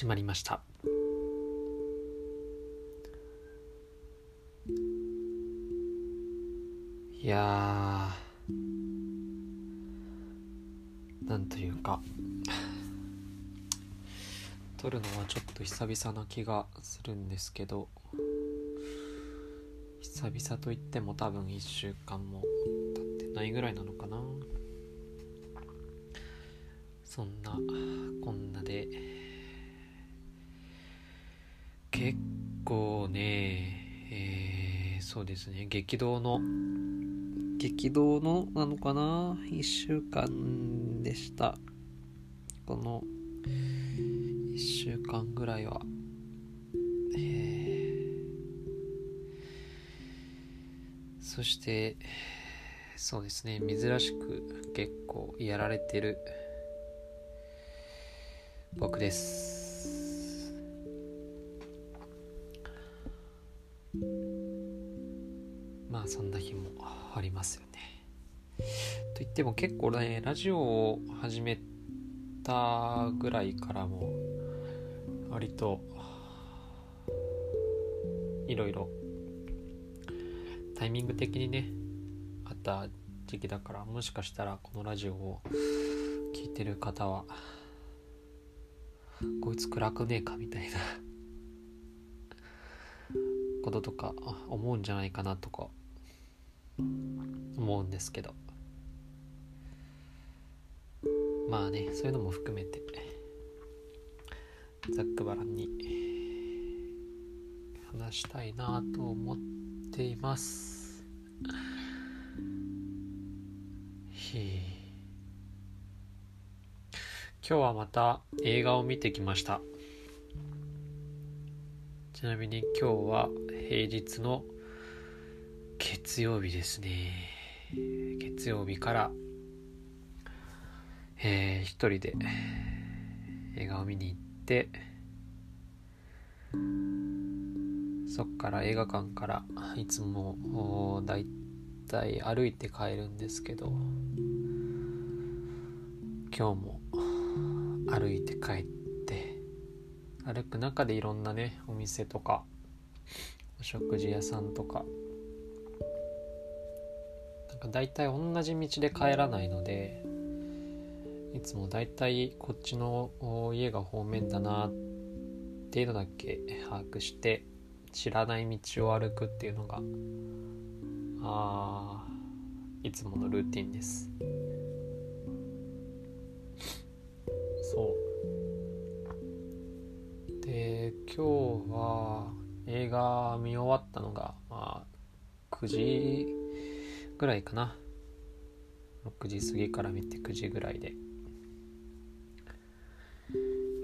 始まりました。いやなんというか撮るのはちょっと久々な気がするんですけど久々といっても多分1週間も経ってないぐらいなのかな。そんなこんなで結構ねえー、そうですね。激動の。激動のなのかな？1週間でした。この1週間ぐらいは。えー、そしてそうですね。珍しく結構やられてる僕です。まあそんな日もありますよね。と言っても結構ねラジオを始めたぐらいからも割といろいろタイミング的にねあった時期だからもしかしたらこのラジオを聴いてる方はこいつ暗くねえかみたいなこととか思うんじゃないかなとか思うんですけど。まあねそういうのも含めてざっくばらんに話したいなと思っています。ひ今日はまた映画を見てきました。ちなみに今日は平日の月曜日ですね。月曜日からえー、一人で映画を見に行ってそっから映画館からいつもだいたい歩いて帰るんですけど今日も歩いて帰って歩く中でいろんなねお店とかお食事屋さんとか。なんか大体同じ道で帰らないのでいつも大体こっちの家が方面だなっていうのだけ把握して知らない道を歩くっていうのがあいつものルーティンです。そう。で今日は映画見終わったのがまあ9時ぐらいかな。6時過ぎから見て9時ぐらいで。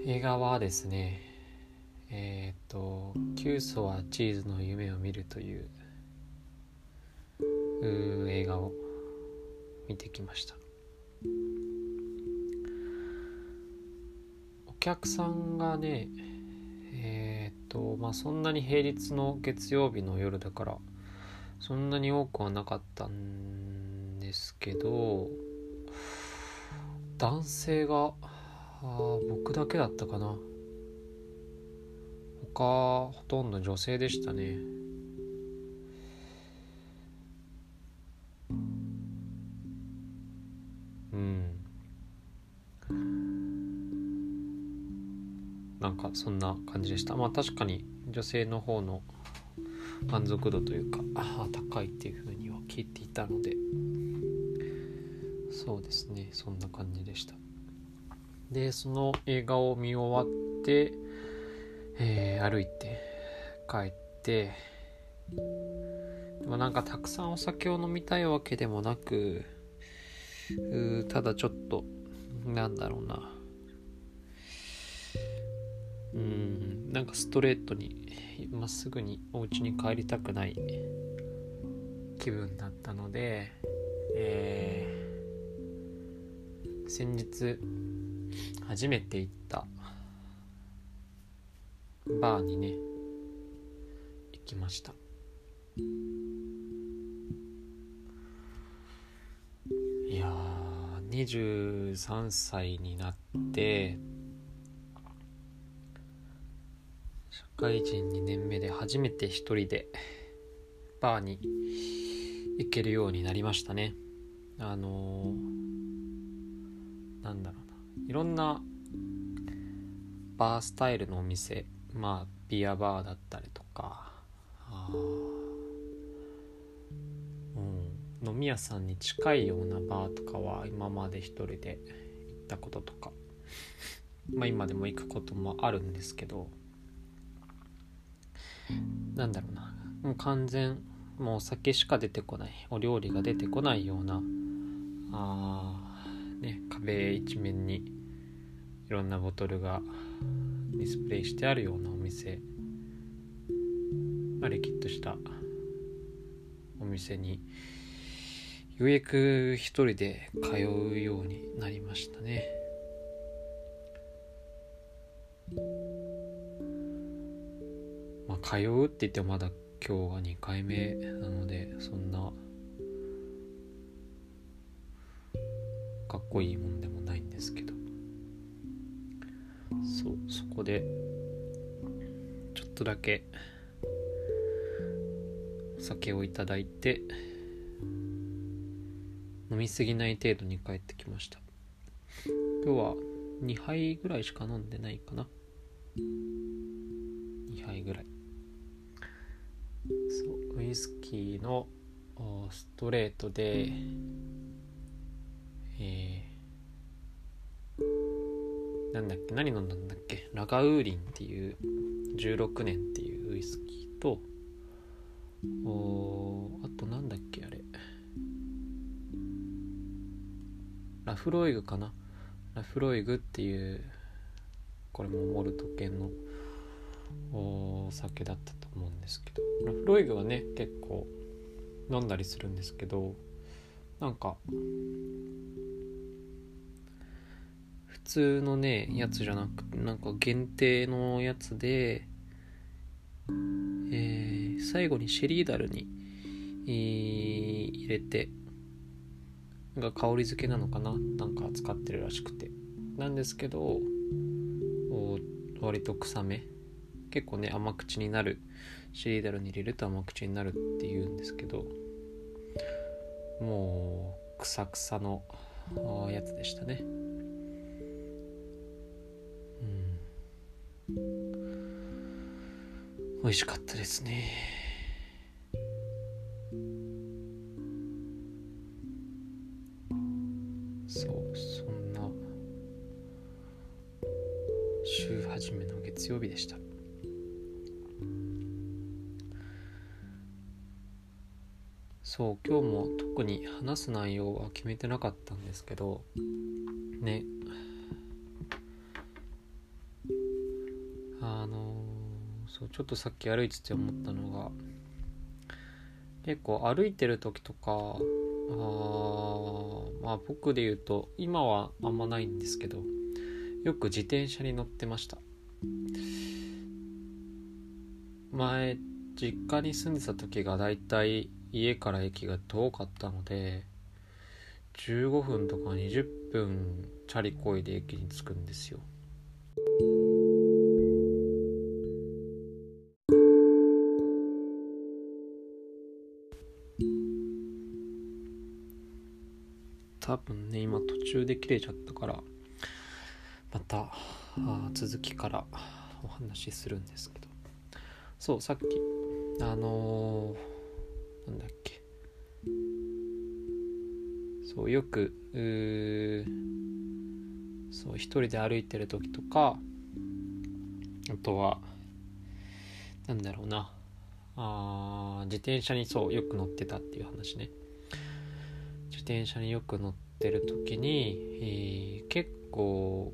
映画はですねえっ、ー、と「キュソはチーズの夢を見る」というう映画を見てきました。お客さんがねえっ、とまあそんなに平日の月曜日の夜だからそんなに多くはなかったんですけど男性が僕だけだったかな。他ほとんど女性でしたね。かそんな感じでした。まあ確かに女性の方の満足度というかあ高いっていうふうには聞いていたのでそうですねそんな感じでした。でその映画を見終わって、えー、歩いて帰ってでもなんかたくさんお酒を飲みたいわけでもなくただちょっとなんだろうなうん。なんかストレートにまっすぐにお家に帰りたくない気分だったので、えー、先日初めて行ったバーにね行きました。いやー23歳になって会人2年目で初めて一人でバーに行けるようになりましたね。あのー、なんだろうな。いろんなバースタイルのお店まあビアバーだったりとかうん飲み屋さんに近いようなバーとかは今まで一人で行ったこととかまあ今でも行くこともあるんですけどなんだろうな。もう完全もうお酒しか出てこない。お料理が出てこないような。あね壁一面にいろんなボトルがディスプレイしてあるようなお店。あれきっとしたお店にようやく一人で通うようになりましたね。あ通うって言ってもまだ今日が2回目なのでそんなかっこいいもんでもないんですけど。そうそこでちょっとだけお酒をいただいて飲みすぎない程度に帰ってきました。今日は2杯ぐらいしか飲んでないかな。2杯ぐらい。ウイスキーのストレートでえー、なんだっけ何飲んだんだっけラガウーリンっていう16年っていうウイスキーとおあとなんだっけあれ。ラフロイグかな？ラフロイグっていうこれもモルト系のお酒だった思うんですけど。フロイグはね結構飲んだりするんですけどなんか普通のねやつじゃなくてなんか限定のやつでえー、最後にシェリーダルに、えー、入れてが香り付けなのかななんか使ってるらしくて。なんですけど割と臭め。結構ね甘口になるシリーダルに入れると甘口になるっていうんですけどもうくさくさのやつでしたね。うん。美味しかったですね。そうそんな週初めの月曜日でした。そう今日も特に話す内容は決めてなかったんですけどね。あのそうちょっとさっき歩いてて思ったのが結構歩いてる時とかあまあ僕で言うと今はあんまないんですけどよく自転車に乗ってました。前実家に住んでた時がだいたい家から駅が遠かったので15分とか20分チャリこいで駅に着くんですよ。多分ね今途中で切れちゃったからまたあ続きからお話しするんですけど。そうさっきあのー、なんだっけ。そうよくそう一人で歩いてる時とかあとはなんだろうな。あ自転車にそうよく乗ってたっていう話ね。自転車によく乗ってる時に、えー、結構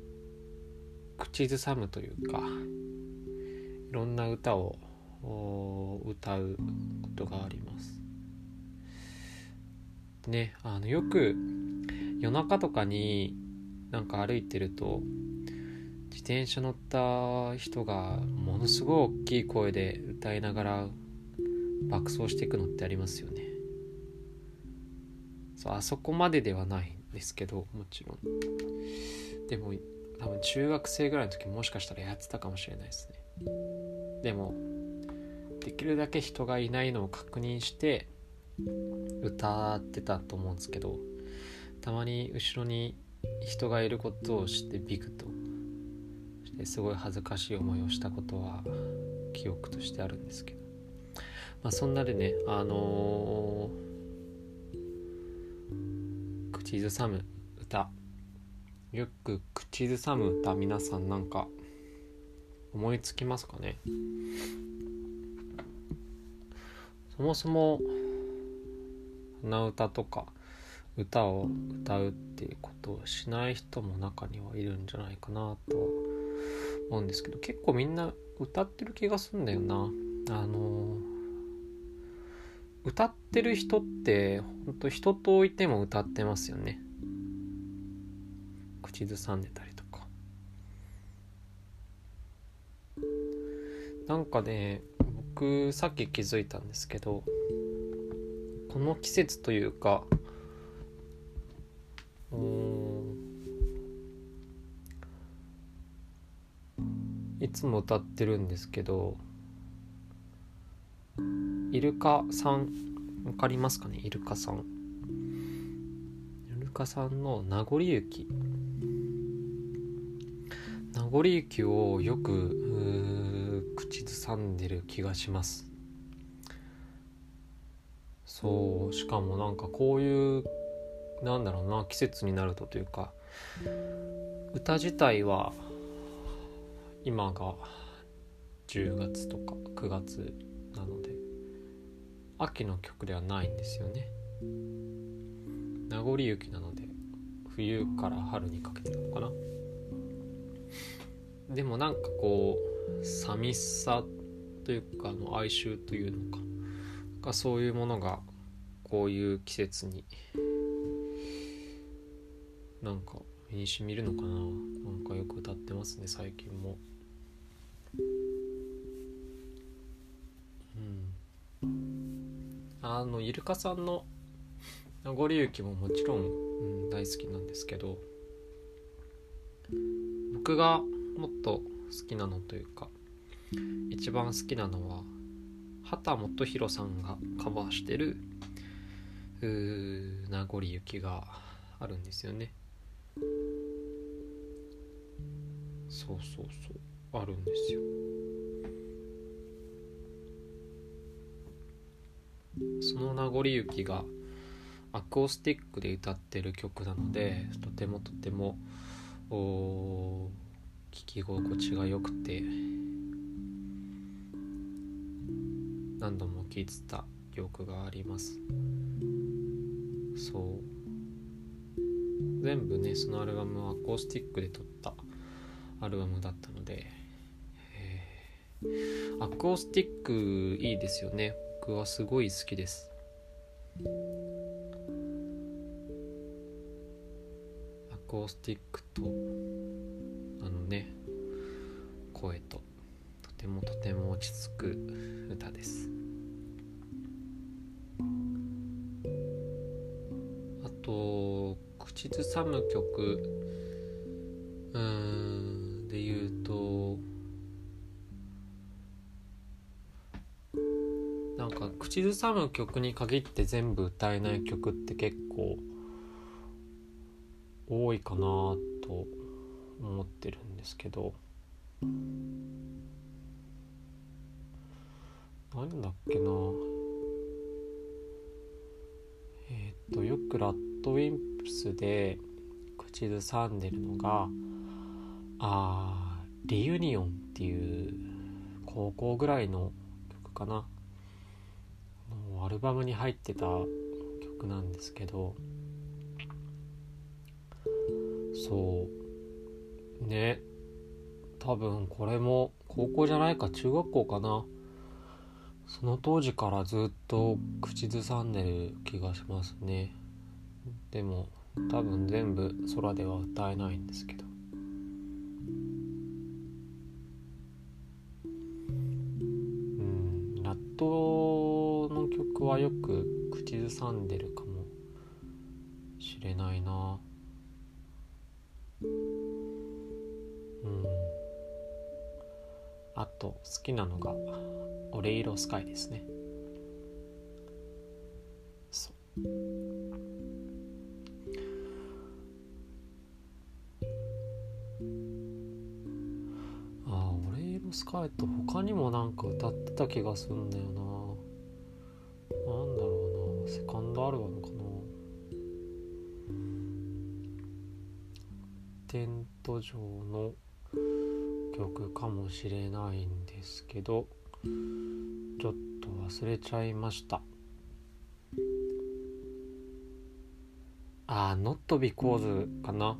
口ずさむというかいろんな歌を歌うことがあります。ねあのよく夜中とかになんか歩いてると自転車乗った人がものすごい大きい声で歌いながら爆走していくのってありますよね。そうあそこまでではないんですけどもちろんでも多分中学生ぐらいの時もしかしたらやってたかもしれないですねでもできるだけ人がいないのを確認して歌ってたと思うんですけどたまに後ろに人がいることを知ってビクと。してすごい恥ずかしい思いをしたことは記憶としてあるんですけど、まあ、そんなでねあのー、口ずさむ歌。よく口ずさむ歌皆さんなんか思いつきますかね？そもそも鼻歌とか歌を歌うっていうことをしない人も中にはいるんじゃないかなと思うんですけど結構みんな歌ってる気がすんだよな。あの歌ってる人ってほんと人といても歌ってますよね。口ずさんでたりとか。なんかね僕さっき気づいたんですけどこの季節というかいつも歌ってるんですけどイルカさんわかりますかね？イルカさん。イルカさんの名残雪。名残雪をよく口ずさんでる気がしますそうしかもなんかこういうなんだろうな季節になるとというか歌自体は今が10月とか9月なので秋の曲ではないんですよね。名残雪なので冬から春にかけてなのかな。でもなんかこう寂しさというかの哀愁というのか。かそういうものがこういう季節になんか身にしみるのかな。なんかよく歌ってますね最近も。うん。あのイルカさんの名残雪ももちろん、うん、大好きなんですけど僕がもっと好きなのというか一番好きなのは畑基博さんがカバーしてる「名残雪」があるんですよね。そうそうそうあるんですよその名残雪がアコースティックで歌ってる曲なのでとてもとても聴き心地が良くて何度も聴いてた記憶があります。そう。全部ねそのアルバムはアコースティックで撮ったアルバムだったので、えー、アコースティックいいですよね。僕はすごい好きです。アコースティックとあのね声ととてもとても落ち着く歌です。と口ずさむ曲。うんで言うとなんか口ずさむ曲に限って全部歌えない曲って結構多いかなと思ってるんですけど。何だっけな。えっ、とよくラッドウィンプスで口ずさんでるのがあリユニオンっていう高校ぐらいの曲かな。アルバムに入ってた曲なんですけど。そう。ね。多分これも高校じゃないか中学校かな。その当時からずっと口ずさんでる気がしますね。でも多分全部空では歌えないんですけど。トの曲はよく口ずさんでるかもしれないな。うん。あと好きなのが「オレイロスカイ」ですね。そう。なんか歌ってた気がするんだよな。なんだろうな。セカンドアルバムかな。テント上の曲かもしれないんですけどちょっと忘れちゃいました。あー Not Because かな。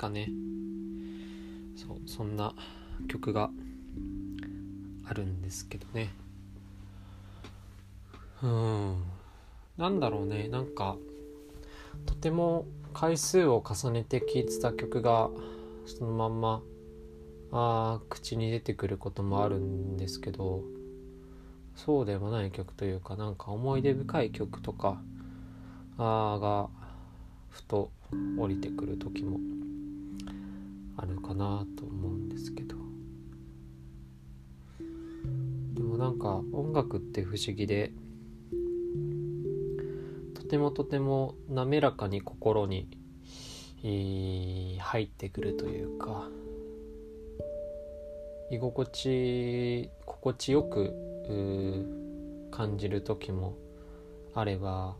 かね。そうそんな曲があるんですけどね。うん。なんだろうね。なんかとても回数を重ねて聴いてた曲がそのまんまあ口に出てくることもあるんですけどそうでもない曲というかなんか思い出深い曲とかあがふと降りてくる時もあるかなと思うんですけど。でもなんか音楽って不思議でとてもとても滑らかに心に、えー、入ってくるというか居心地心地よく感じる時もあれば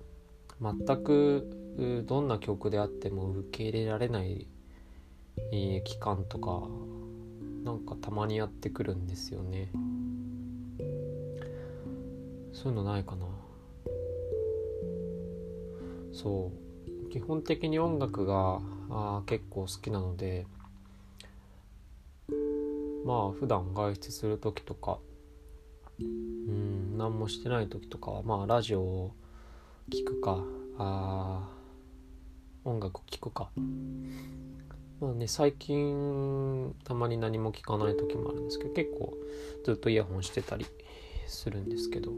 全くどんな曲であっても受け入れられない、期間とかなんかたまにやってくるんですよね。そういうのないかな。そう。基本的に音楽があ結構好きなのでまあ普段外出する時とかうん何もしてない時とかはまあラジオを聴くかああ音楽を聴くか。まあね最近たまに何も聞かない時もあるんですけど結構ずっとイヤホンしてたりするんですけど。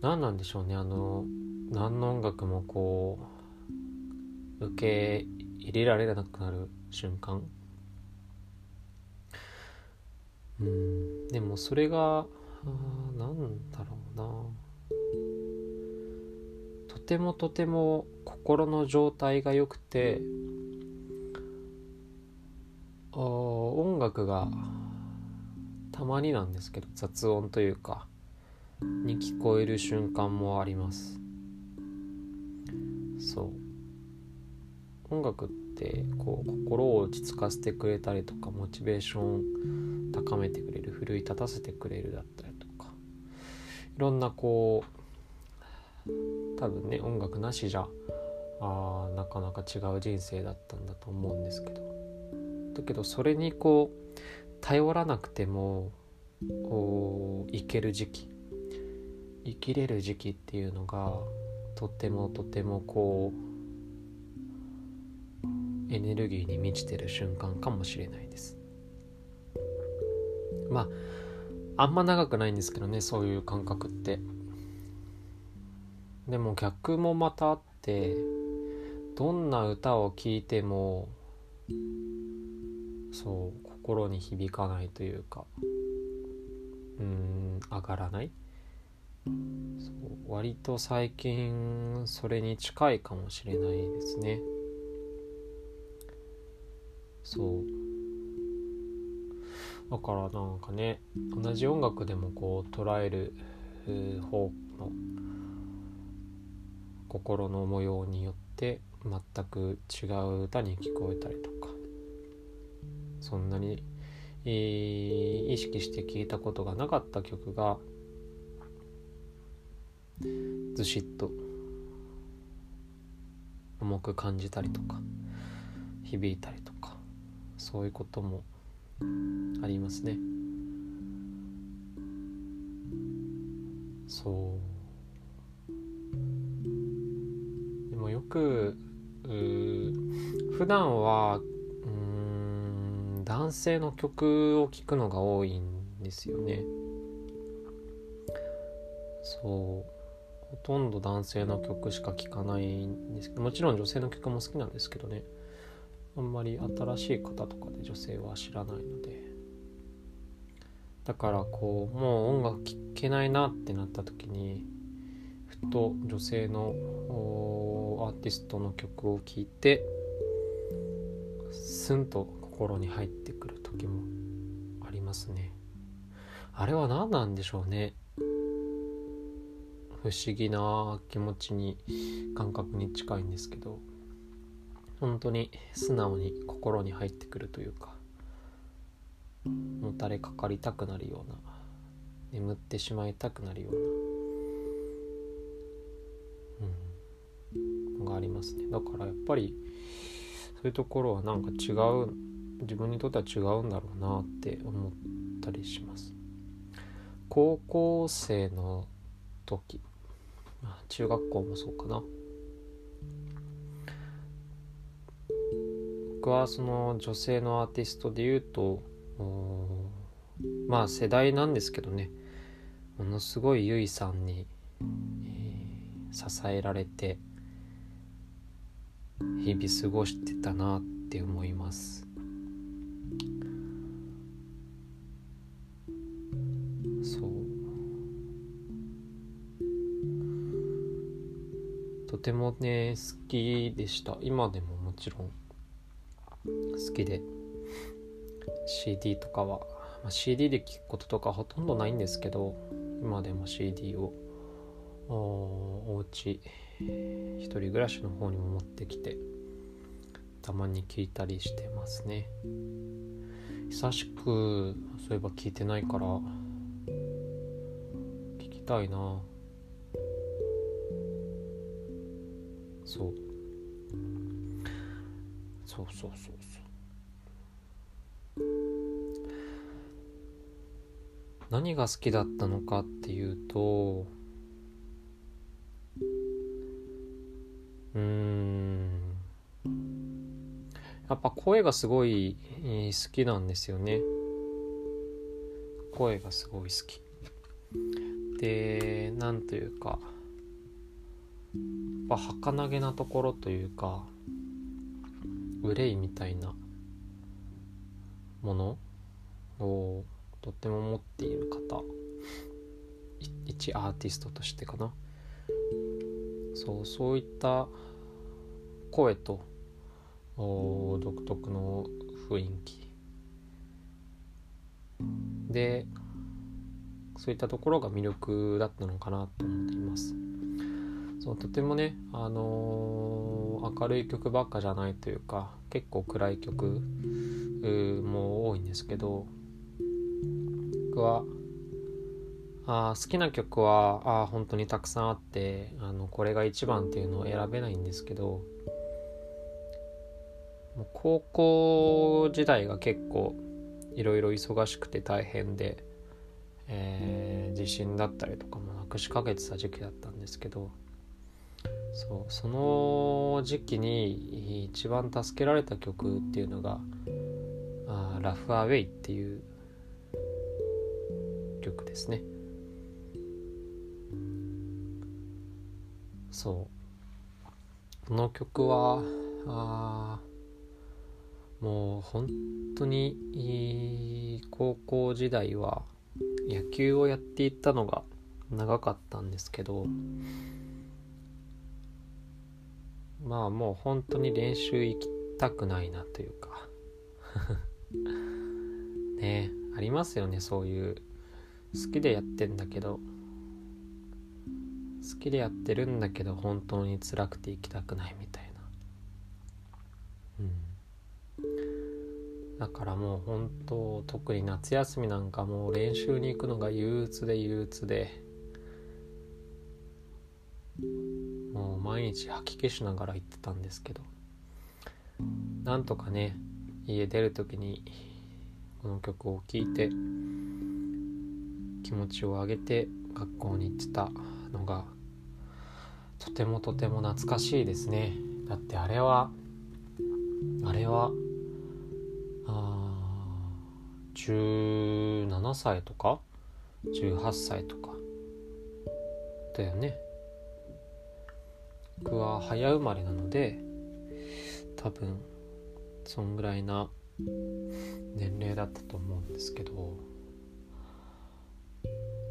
何なんでしょうねあの何の音楽もこう受け入れられなくなる瞬間。うんでもそれが何だろうな。てもとても心の状態が良くて音楽がたまになんですけど雑音というかに聞こえる瞬間もあります。そう。音楽ってこう心を落ち着かせてくれたりとかモチベーション高めてくれる奮い立たせてくれるだったりとかいろんなこう多分ね音楽なしじゃあなかなか違う人生だったんだと思うんですけど。だけどそれにこう頼らなくてもいける時期生きれる時期っていうのがとてもとてもこうエネルギーに満ちてる瞬間かもしれないです。まああんま長くないんですけどねそういう感覚って。でも逆もまたあってどんな歌を聴いてもそう心に響かないというかうん上がらない。そう割と最近それに近いかもしれないですね。そう。だからなんかね同じ音楽でもこう捉える方の心の模様によって全く違う歌に聞こえたりとか。そんなに、えー、意識して聴いたことがなかった曲がずしっと重く感じたりとか響いたりとかそういうこともありますね。そう。よく普段はうん男性の曲を聴くのが多いんですよね。そう。ほとんど男性の曲しか聴かないんですけどもちろん女性の曲も好きなんですけどね。あんまり新しい方とかで女性は知らないので。だからこうもう音楽聴けないなってなった時にふと女性のアーティストの曲を聴いてスンと心に入ってくる時もありますね。あれは何なんでしょうね。不思議な気持ちに感覚に近いんですけど本当に素直に心に入ってくるというかもたれかかりたくなるような眠ってしまいたくなるような、がありますね。だからやっぱりそういうところはなんか違う自分にとっては違うんだろうなって思ったりします。高校生の時中学校もそうかな。僕はその女性のアーティストで言うとまあ世代なんですけどね。ものすごいゆいさんに、えー、支えられて日々過ごしてたなって思います。そう。とてもね好きでした。今でももちろん。好きで。CD とかは、まあ、CD で聴くこととかほとんどないんですけど今でも CD を。おお家一人暮らしの方にも持ってきてたまに聞いたりしてますね。久しくそういえば聞いてないから聞きたいな。そう。そうそうそうそう。何が好きだったのかっていうとうん。やっぱ声がすごい好きなんですよね。声がすごい好き。でなんというかやっぱ儚げなところというか憂いみたいなものをとっても持っている方。一アーティストとしてかな。そうそういった声と独特の雰囲気。でそういったところが魅力だったのかなと思っています。そうとてもね、あのー、明るい曲ばっかじゃないというか結構暗い曲も多いんですけど僕はあ好きな曲はあ本当にたくさんあってあのこれが一番っていうのを選べないんですけどもう高校時代が結構いろいろ忙しくて大変で、えー、地震だったりとかもなくしかけてた時期だったんですけどそうその時期に一番助けられた曲っていうのが「あラフ・アウェイ」っていう曲ですね。そう。この曲はあもう本当に高校時代は野球をやっていたのが長かったんですけどまあもう本当に練習行きたくないなというか。ねありますよねそういう。好きでやってんだけど。好きでやってるんだけど本当に辛くて行きたくないみたいな。うん。だからもう本当特に夏休みなんかもう練習に行くのが憂鬱で憂鬱でもう毎日吐き気しながら行ってたんですけどなんとかね家出る時にこの曲を聴いて気持ちを上げて学校に行ってたのがとてもとても懐かしいですね。だってあれはあれはあ17歳とか？18歳とか？だよね。僕は早生まれなので多分そんぐらいな年齢だったと思うんですけど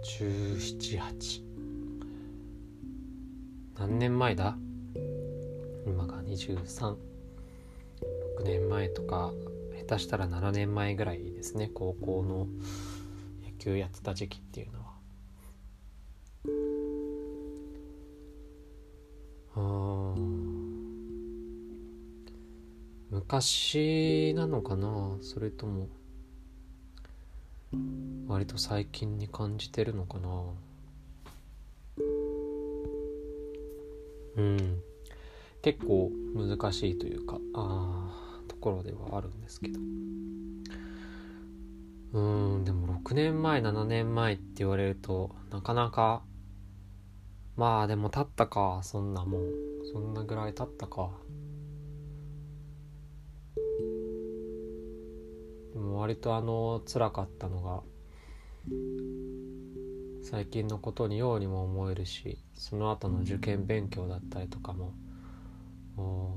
178何年前だ？今が236年前とか下手したら7年前ぐらいですね。高校の野球やってた時期っていうのは。昔なのかな？それとも割と最近に感じてるのかな？うん。結構難しいというかあところではあるんですけど。うんでも6年前7年前って言われるとなかなかまあでも経ったかそんなもん。そんなぐらい経ったか。でも割とあの辛かったのが最近のことにようにも思えるしその後の受験勉強だったりとかも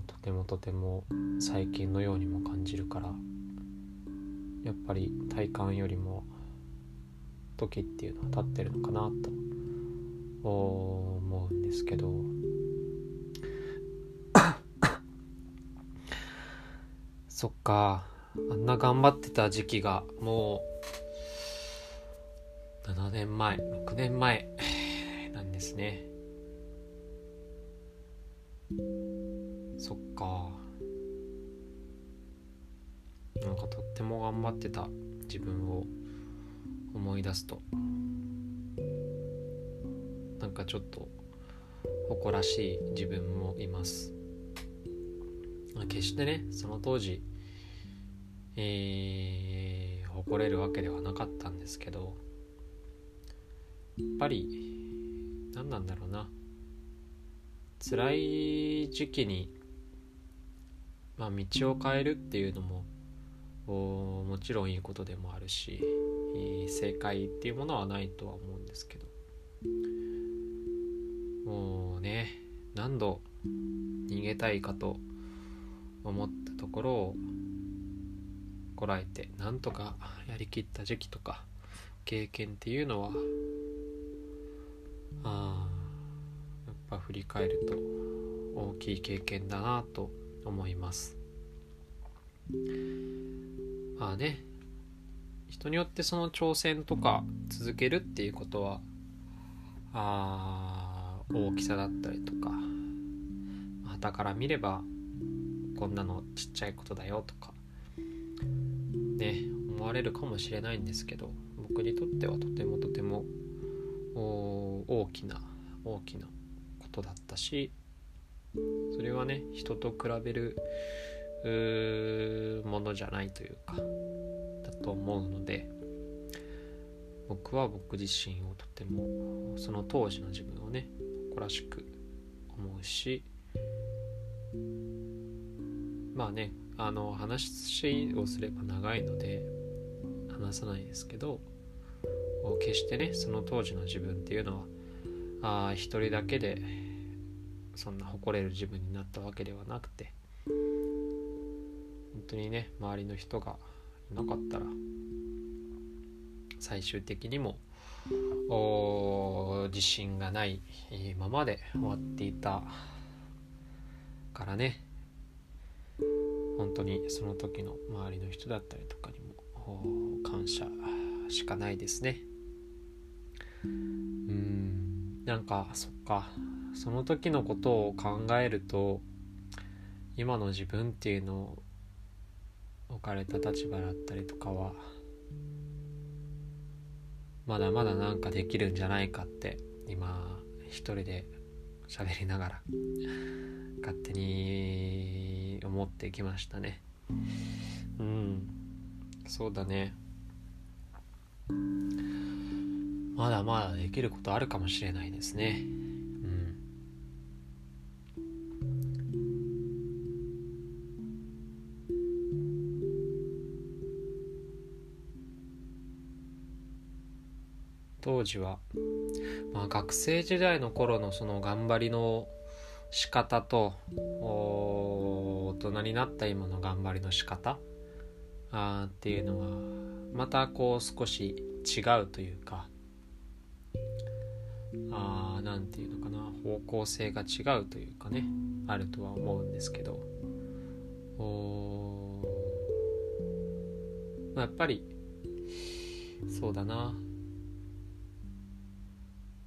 とてもとても最近のようにも感じるからやっぱり体感よりも時っていうのは経ってるのかなと思うんですけど。そっかあんな頑張ってた時期がもう7年前6年前 なんですね。そっか。なんかとっても頑張ってた自分を思い出すと。なんかちょっと誇らしい自分もいます。決してねその当時えー、誇れるわけではなかったんですけどっぱり何なんだろうな。辛い時期に、まあ、道を変えるっていうのももちろんいいことでもあるし正解っていうものはないとは思うんですけど。もうね何度逃げたいかと思ったところをこらえてなんとかやりきった時期とか経験っていうのはあやっぱ振り返ると大きい経験だなと思います。まあね人によってその挑戦とか続けるっていうことはあ大きさだったりとか旗から見ればこんなのちっちゃいことだよとかね思われるかもしれないんですけど僕にとってはとてもとても大きな大きなことだったしそれはね人と比べるものじゃないというかだと思うので僕は僕自身をとてもその当時の自分をね誇らしく思うしまあねあの話をすれば長いので話さないですけど決してねその当時の自分っていうのはあ一人だけでそんな誇れる自分になったわけではなくて本当にね周りの人がいなかったら最終的にも自信がないままで終わっていたからね本当にその時の周りの人だったりとかにも感謝しかないですね。うん。なんかそっか。その時のことを考えると今の自分っていうのを置かれた立場だったりとかはまだまだなんかできるんじゃないかって今一人で喋りながら勝手に思ってきましたね。うん。そうだね。まだまだできることあるかもしれないですね。当時はまあ、学生時代の頃のその頑張りの仕方と大人になった今の頑張りの仕方あっていうのはまたこう少し違うというかあなんていうのかな方向性が違うというかねあるとは思うんですけど。お、まあ、やっぱりそうだな。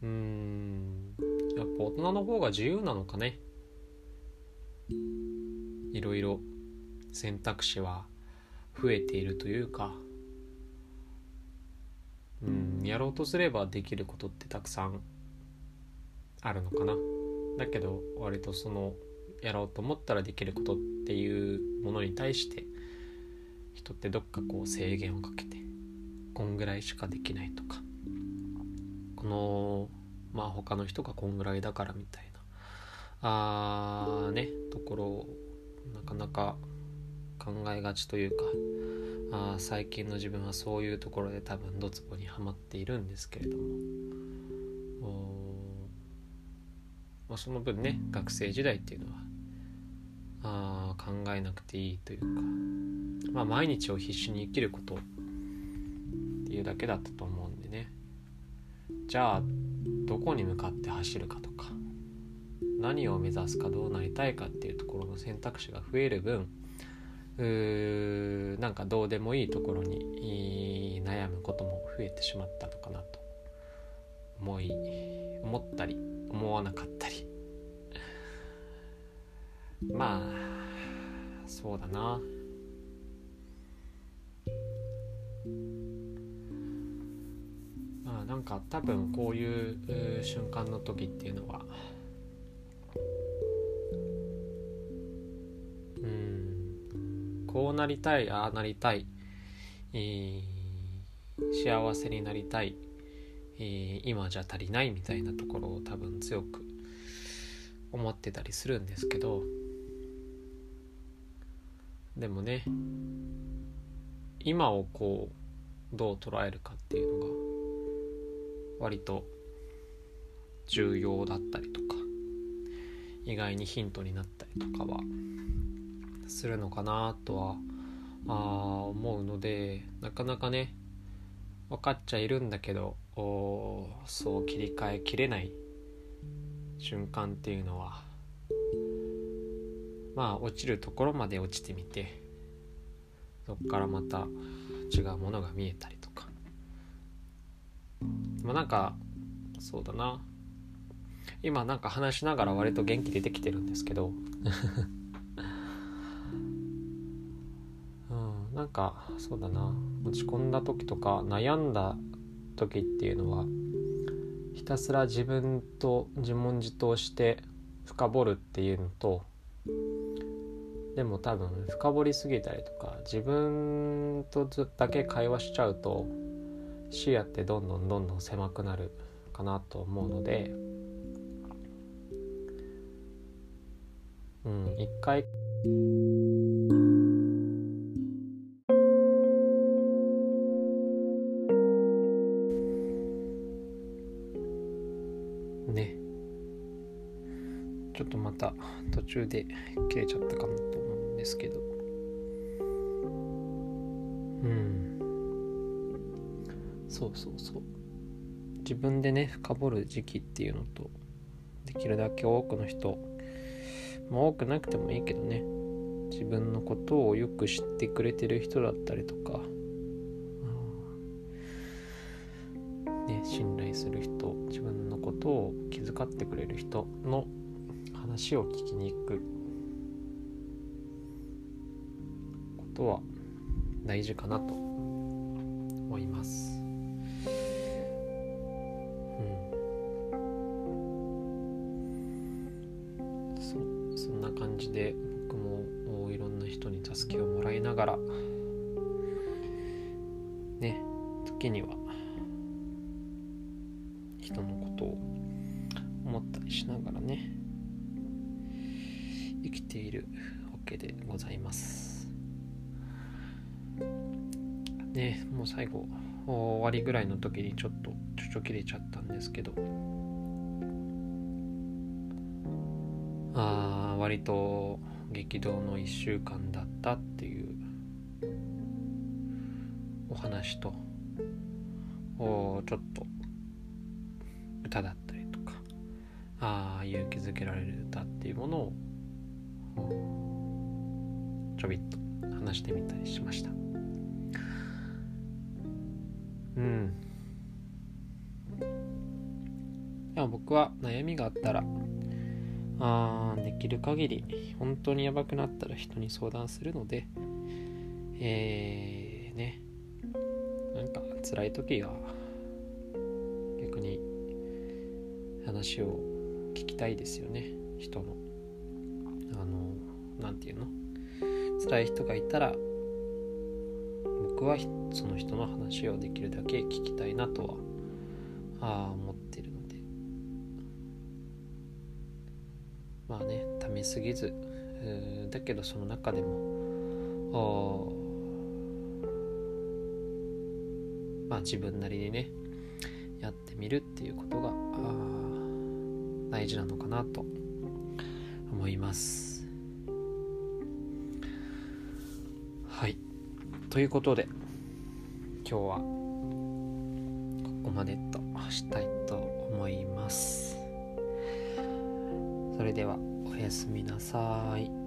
うん。やっぱ大人の方が自由なのかね。いろいろ選択肢は増えているというか。うんやろうとすればできることってたくさんあるのかな？だけど割とそのやろうと思ったらできることっていうものに対して人ってどっかこう制限をかけてこんぐらいしかできないとかこのまあ他の人がこんぐらいだからみたいなあーねところをなかなか考えがちというかあ最近の自分はそういうところで多分ドツボにはまっているんですけれどもまあ、その分ね学生時代っていうのはあ考えなくていいというか、まあ、毎日を必死に生きることっていうだけだったと思うんでね。じゃあどこに向かって走るかとか何を目指すかどうなりたいかっていうところの選択肢が増える分うーなんかどうでもいいところに悩むことも増えてしまったのかなと思い思ったり思わなかったり。まあそうだな。まあなんか多分こういう瞬間の時っていうのはうんこうなりたいああなりたい、えー、幸せになりたいえ、今じゃ足りないみたいなところを多分強く思ってたりするんですけど。でもね今をこうどう捉えるかっていうのが割と重要だったりとか意外にヒントになったりとかはするのかなとはあ思うのでなかなかね分かっちゃいるんだけどそう切り替えきれない瞬間っていうのはまあ落ちるところまで落ちてみてそっからまた違うものが見えたりとか。まあなんかそうだな。今なんか話しながら割と元気出てきてるんですけど。うんなんかそうだな。落ち込んだ時とか悩んだ時っていうのはひたすら自分と自問自答して深掘るっていうのとでも多分深掘りすぎたりとか自分とだけ会話しちゃうと視野ってどんどんどんどん狭くなるかなと思うのでうん一回た途中で切れちゃったかなと思うんですけど。うん。そうそうそう。自分でね深掘る時期っていうのとできるだけ多くの人まあ多くなくてもいいけどね。自分のことをよく知ってくれてる人だったりとか、ね、信頼する人自分のことを気遣ってくれる人の話を聞きに行くことは大事かなと思います。うん、そそんな感じで僕もいろんな人に助けをもらいながらね時には人のことを思ったりしながらねきている。わけでございます。ねもう最後終わりぐらいの時にちょっとちょちょ切れちゃったんですけど。あ割と激動の1週間だったっていうお話とみがあったら。あできる限り本当にやばくなったら人に相談するので。えー、ね。なんか辛い時は逆に話を聞きたいですよね。人の。あの何て言うの？辛い人がいたら僕はその人の話をできるだけ聞きたいなとはあ思ってる。まあねためすぎず。だけどその中でもまあ自分なりにねやってみるっていうことが大事なのかなと思います。はい。ということで今日はここまでとしたいと思います。それではおやすみなさい。